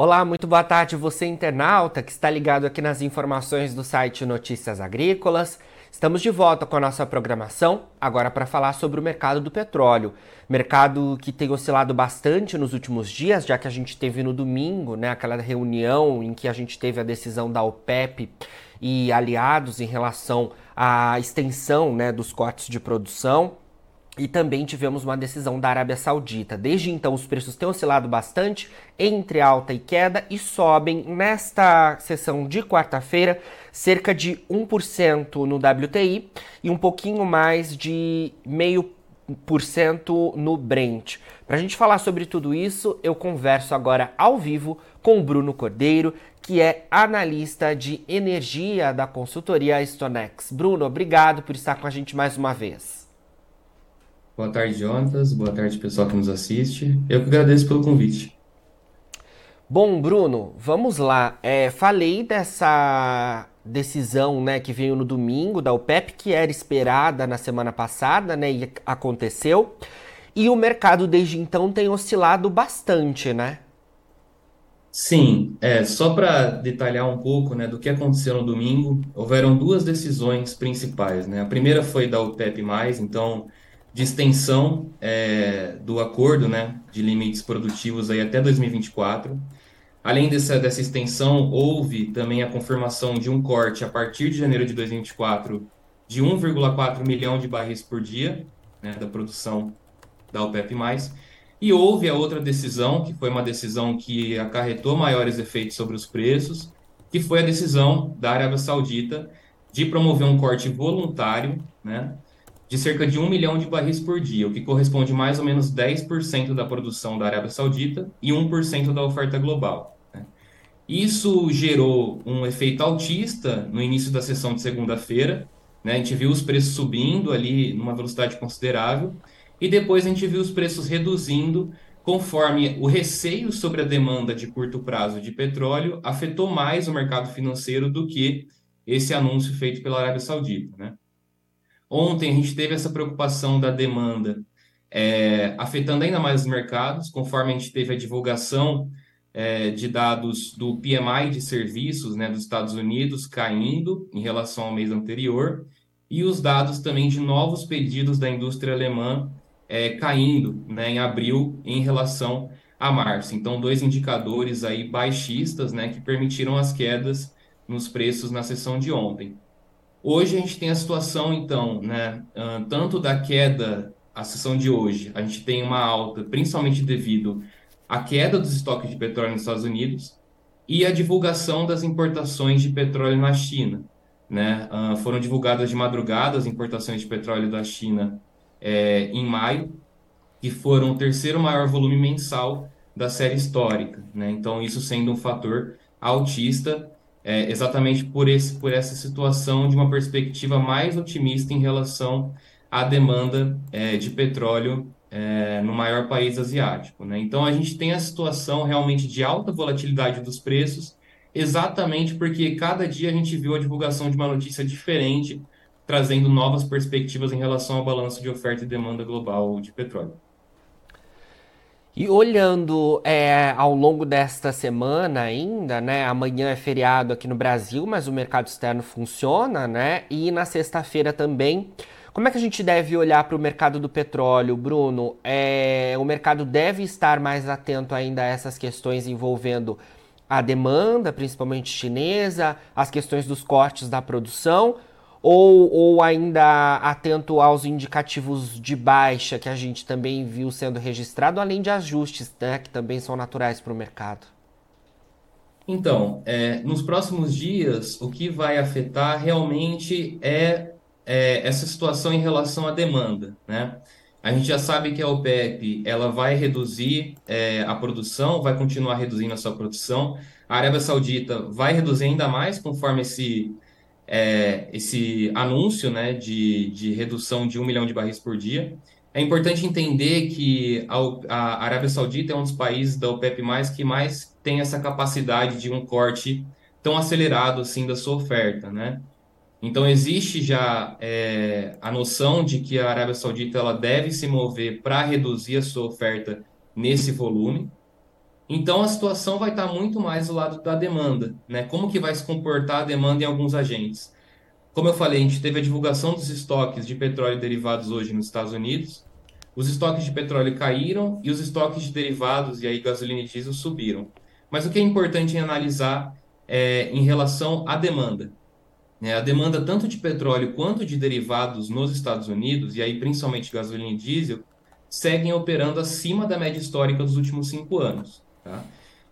Olá, muito boa tarde, você internauta que está ligado aqui nas informações do site Notícias Agrícolas. Estamos de volta com a nossa programação, agora para falar sobre o mercado do petróleo. Mercado que tem oscilado bastante nos últimos dias, já que a gente teve no domingo, né, aquela reunião em que a gente teve a decisão da OPEP e aliados em relação à extensão, né, dos cortes de produção. E também tivemos uma decisão da Arábia Saudita. Desde então, os preços têm oscilado bastante entre alta e queda e sobem nesta sessão de quarta-feira cerca de 1% no WTI e um pouquinho mais de meio por cento no Brent. Para a gente falar sobre tudo isso, eu converso agora ao vivo com o Bruno Cordeiro, que é analista de energia da consultoria Stonex. Bruno, obrigado por estar com a gente mais uma vez. Boa tarde, Jonatas. Boa tarde, pessoal que nos assiste. Eu que agradeço pelo convite. Bom, Bruno, vamos lá. É, falei dessa decisão né, que veio no domingo da OPEP, que era esperada na semana passada né, e aconteceu. E o mercado desde então tem oscilado bastante, né? Sim, é, só para detalhar um pouco né, do que aconteceu no domingo, houveram duas decisões principais. Né? A primeira foi da OPEP, então de extensão é, do acordo né, de limites produtivos aí até 2024. Além dessa, dessa extensão, houve também a confirmação de um corte a partir de janeiro de 2024 de 1,4 milhão de barris por dia né, da produção da OPEP+. E houve a outra decisão, que foi uma decisão que acarretou maiores efeitos sobre os preços, que foi a decisão da Arábia Saudita de promover um corte voluntário, né, de cerca de 1 milhão de barris por dia, o que corresponde mais ou menos 10% da produção da Arábia Saudita e 1% da oferta global. Né? Isso gerou um efeito altista no início da sessão de segunda-feira. Né? A gente viu os preços subindo ali numa velocidade considerável e depois a gente viu os preços reduzindo conforme o receio sobre a demanda de curto prazo de petróleo afetou mais o mercado financeiro do que esse anúncio feito pela Arábia Saudita. Né? Ontem a gente teve essa preocupação da demanda é, afetando ainda mais os mercados, conforme a gente teve a divulgação é, de dados do PMI de serviços né, dos Estados Unidos caindo em relação ao mês anterior, e os dados também de novos pedidos da indústria alemã é, caindo né, em abril em relação a março. Então, dois indicadores aí baixistas né, que permitiram as quedas nos preços na sessão de ontem. Hoje a gente tem a situação, então, né, tanto da queda, a sessão de hoje, a gente tem uma alta, principalmente devido à queda dos estoques de petróleo nos Estados Unidos e a divulgação das importações de petróleo na China. Né? foram divulgadas de madrugada as importações de petróleo da China é, em maio, que foram o terceiro maior volume mensal da série histórica. Né? Então, isso sendo um fator altista é, exatamente por, esse, por essa situação de uma perspectiva mais otimista em relação à demanda é, de petróleo é, no maior país asiático. Né? Então, a gente tem a situação realmente de alta volatilidade dos preços, exatamente porque cada dia a gente viu a divulgação de uma notícia diferente, trazendo novas perspectivas em relação ao balanço de oferta e demanda global de petróleo. E olhando é, ao longo desta semana ainda, né? Amanhã é feriado aqui no Brasil, mas o mercado externo funciona, né? E na sexta-feira também. Como é que a gente deve olhar para o mercado do petróleo, Bruno? É, o mercado deve estar mais atento ainda a essas questões envolvendo a demanda, principalmente chinesa, as questões dos cortes da produção, ou, ou ainda atento aos indicativos de baixa que a gente também viu sendo registrado, além de ajustes né, que também são naturais para o mercado? Então, é, nos próximos dias, o que vai afetar realmente é, é, essa situação em relação à demanda, né? A gente já sabe que a OPEP ela vai reduzir é, a produção, vai continuar reduzindo a sua produção. A Arábia Saudita vai reduzir ainda mais conforme esse é, esse anúncio né, de, de redução de um milhão de barris por dia. É importante entender que a, a Arábia Saudita é um dos países da OPEP+, que mais tem essa capacidade de um corte tão acelerado assim da sua oferta, né? Então existe já é, a noção de que a Arábia Saudita ela deve se mover para reduzir a sua oferta nesse volume. Então a situação vai estar muito mais do lado da demanda, né? Como que vai se comportar a demanda em alguns agentes? Como eu falei, a gente teve a divulgação dos estoques de petróleo e derivados hoje nos Estados Unidos. Os estoques de petróleo caíram e os estoques de derivados, e aí gasolina e diesel, subiram. Mas o que é importante em analisar é em relação à demanda. Né? A demanda tanto de petróleo quanto de derivados nos Estados Unidos, e aí principalmente gasolina e diesel, seguem operando acima da média histórica dos últimos cinco anos. Tá?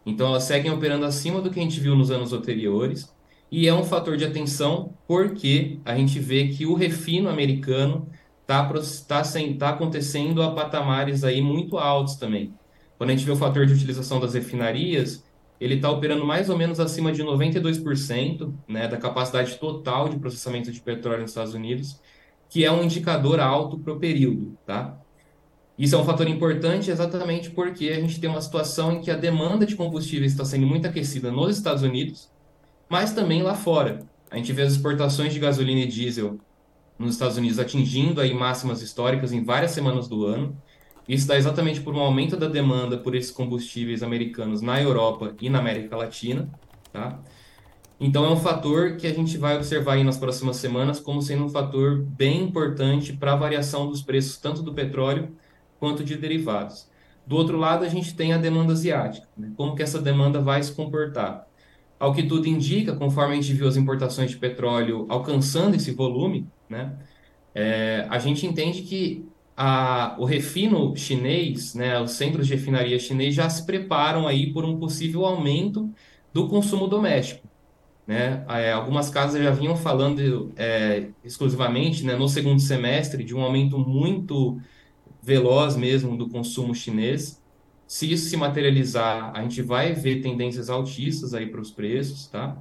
Então, elas seguem operando acima do que a gente viu nos anos anteriores, e é um fator de atenção porque a gente vê que o refino americano está tá, tá, tá acontecendo a patamares aí muito altos também. Quando a gente vê o fator de utilização das refinarias, ele está operando mais ou menos acima de 92% né, da capacidade total de processamento de petróleo nos Estados Unidos, que é um indicador alto para o período. Tá? Isso é um fator importante exatamente porque a gente tem uma situação em que a demanda de combustíveis está sendo muito aquecida nos Estados Unidos, mas também lá fora. A gente vê as exportações de gasolina e diesel nos Estados Unidos atingindo aí máximas históricas em várias semanas do ano. Isso dá exatamente por um aumento da demanda por esses combustíveis americanos na Europa e na América Latina, tá? Então é um fator que a gente vai observar aí nas próximas semanas como sendo um fator bem importante para a variação dos preços tanto do petróleo quanto de derivados. Do outro lado, a gente tem a demanda asiática. Né? Como que essa demanda vai se comportar? Ao que tudo indica, conforme a gente viu as importações de petróleo alcançando esse volume, né, é, a gente entende que a, o refino chinês, né, os centros de refinaria chinês já se preparam aí por um possível aumento do consumo doméstico. Né? É, algumas casas já vinham falando é, exclusivamente né, no segundo semestre de um aumento muito veloz mesmo do consumo chinês. Se isso se materializar, a gente vai ver tendências altistas aí para os preços, tá?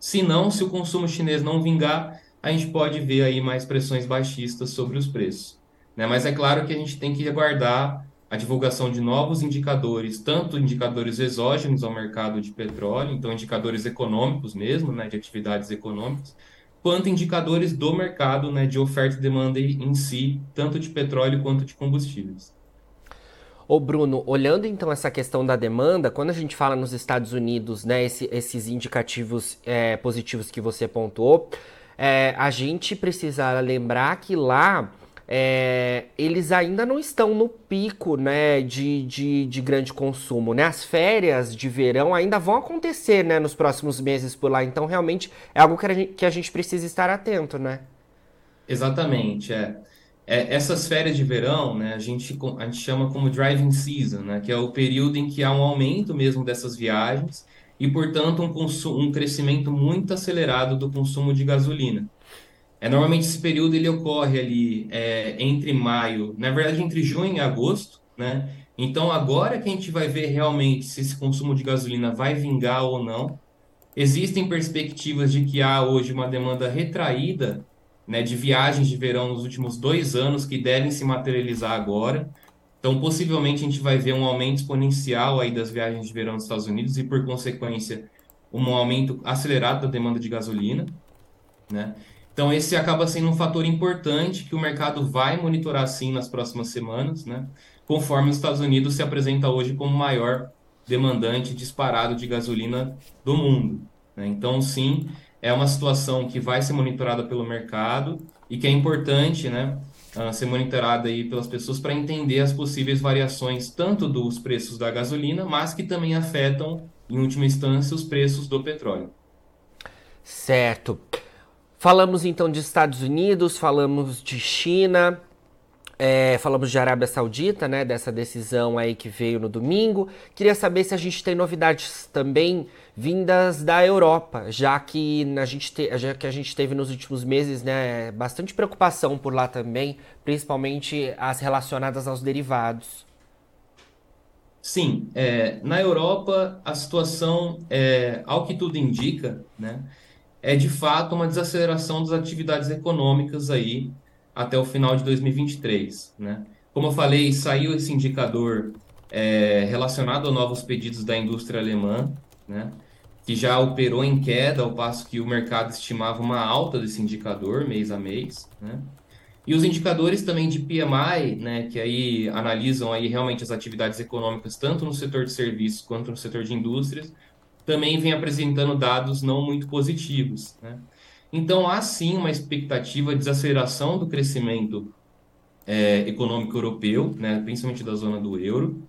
Se não, se o consumo chinês não vingar, a gente pode ver aí mais pressões baixistas sobre os preços. Né? Mas é claro que a gente tem que aguardar a divulgação de novos indicadores, tanto indicadores exógenos ao mercado de petróleo, então indicadores econômicos mesmo, né, de atividades econômicas, quanto indicadores do mercado né, de oferta e demanda em si, tanto de petróleo quanto de combustíveis. Ô Bruno, olhando então essa questão da demanda, quando a gente fala nos Estados Unidos, né, esse, esses indicativos é, positivos que você pontuou, é, a gente precisa lembrar que lá é, eles ainda não estão no pico né, de, de, de, grande consumo. Né? As férias de verão ainda vão acontecer né, nos próximos meses por lá. Então, realmente, é algo que a gente, que a gente precisa estar atento, né? Exatamente, é. é. essas férias de verão, né, a gente, a gente chama como driving season, né, que é o período em que há um aumento mesmo dessas viagens e, portanto, um, um crescimento muito acelerado do consumo de gasolina. É, normalmente esse período ele ocorre ali é, entre maio, na verdade entre junho e agosto, né? Então agora que a gente vai ver realmente se esse consumo de gasolina vai vingar ou não. Existem perspectivas de que há hoje uma demanda retraída né, de viagens de verão nos últimos dois anos que devem se materializar agora. Então, possivelmente, a gente vai ver um aumento exponencial aí das viagens de verão nos Estados Unidos e, por consequência, um aumento acelerado da demanda de gasolina. Né? Então, esse acaba sendo um fator importante que o mercado vai monitorar sim nas próximas semanas, né? conforme os Estados Unidos se apresenta hoje como o maior demandante disparado de gasolina do mundo. Né? Então, sim, é uma situação que vai ser monitorada pelo mercado e que é importante né, uh, ser monitorada aí pelas pessoas para entender as possíveis variações tanto dos preços da gasolina, mas que também afetam, em última instância, os preços do petróleo. Certo. Falamos então de Estados Unidos, falamos de China, é, falamos de Arábia Saudita, né? Dessa decisão aí que veio no domingo. Queria saber se a gente tem novidades também vindas da Europa, já que a gente, te, já que a gente teve nos últimos meses, né? Bastante preocupação por lá também, principalmente as relacionadas aos derivados. Sim, é, na Europa a situação, é, ao que tudo indica, né? É de fato uma desaceleração das atividades econômicas aí até o final de 2023, né? Como eu falei, saiu esse indicador é, relacionado a novos pedidos da indústria alemã, né? Que já operou em queda, ao passo que o mercado estimava uma alta desse indicador mês a mês, né? E os indicadores também de PMI, né, que aí analisam aí realmente as atividades econômicas tanto no setor de serviços quanto no setor de indústrias, também vem apresentando dados não muito positivos, né? Então há sim uma expectativa de desaceleração do crescimento é, econômico europeu, né, principalmente da zona do euro,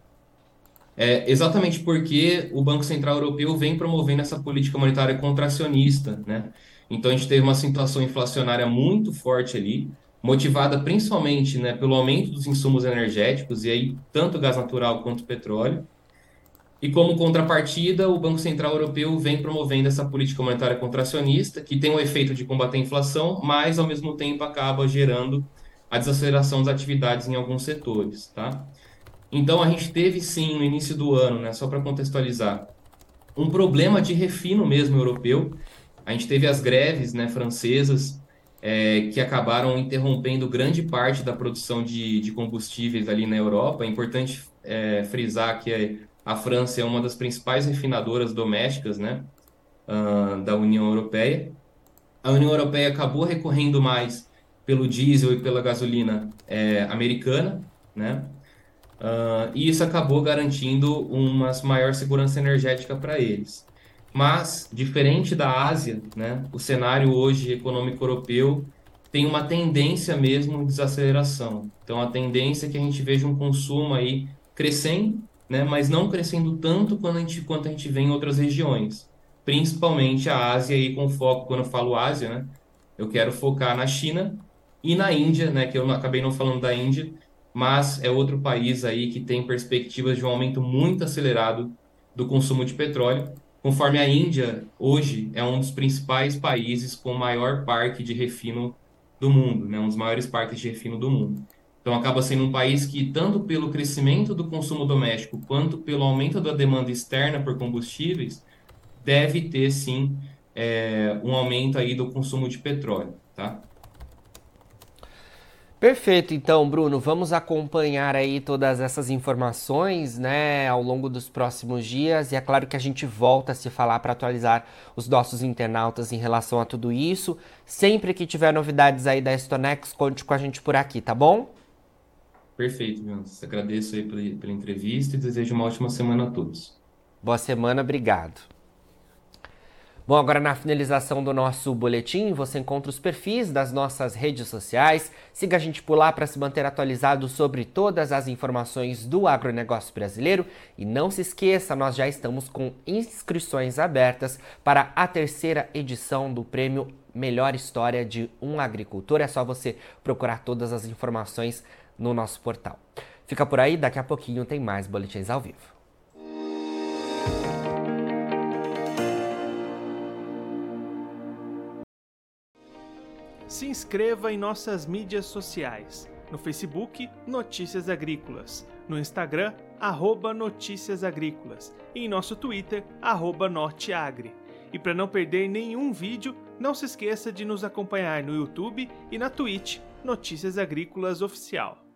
é, exatamente porque o Banco Central Europeu vem promovendo essa política monetária contracionista, né? Então a gente teve uma situação inflacionária muito forte ali, motivada principalmente, né, pelo aumento dos insumos energéticos e aí tanto gás natural quanto petróleo. E como contrapartida, o Banco Central Europeu vem promovendo essa política monetária contracionista, que tem o efeito de combater a inflação, mas ao mesmo tempo acaba gerando a desaceleração das atividades em alguns setores, tá? Então a gente teve sim no início do ano, né, só para contextualizar, um problema de refino mesmo europeu. A gente teve as greves, né, francesas é, que acabaram interrompendo grande parte da produção de, de combustíveis ali na Europa. É importante é, frisar que a França é uma das principais refinadoras domésticas, né, uh, da União Europeia. A União Europeia acabou recorrendo mais pelo diesel e pela gasolina é, americana, né? Uh, e isso acabou garantindo uma maior segurança energética para eles. Mas, diferente da Ásia, né, o cenário hoje econômico europeu tem uma tendência mesmo de desaceleração. Então, a tendência é que a gente veja um consumo aí crescendo, né, mas não crescendo tanto quanto a gente, quanto a gente vê em outras regiões. Principalmente a Ásia, aí com foco, quando eu falo Ásia, né, eu quero focar na China e na Índia, né, que eu acabei não falando da Índia, mas é outro país aí que tem perspectivas de um aumento muito acelerado do consumo de petróleo, conforme a Índia hoje é um dos principais países com maior parque de refino do mundo, né, um dos maiores parques de refino do mundo. Então acaba sendo um país que tanto pelo crescimento do consumo doméstico quanto pelo aumento da demanda externa por combustíveis deve ter sim é, um aumento aí do consumo de petróleo, tá? Perfeito, então, Bruno, vamos acompanhar aí todas essas informações, né, ao longo dos próximos dias. E é claro que a gente volta a se falar para atualizar os nossos internautas em relação a tudo isso. Sempre que tiver novidades aí da Stonex, conte com a gente por aqui, tá bom? Perfeito, Jonas. Agradeço aí pela, pela entrevista e desejo uma ótima semana a todos. Boa semana, obrigado. Bom, agora na finalização do nosso boletim, você encontra os perfis das nossas redes sociais. Siga a gente por lá para se manter atualizado sobre todas as informações do agronegócio brasileiro. E não se esqueça, nós já estamos com inscrições abertas para a terceira edição do prêmio Melhor História de um Agricultor. É só você procurar todas as informações no nosso portal. Fica por aí, daqui a pouquinho tem mais boletins ao vivo. se inscreva em nossas mídias sociais. No Facebook, Notícias Agrícolas. No Instagram, arroba Notícias Agrícolas. E em nosso Twitter, arroba Norteagri. E para não perder nenhum vídeo, não se esqueça de nos acompanhar no YouTube e na Twitch, Notícias Agrícolas Oficial.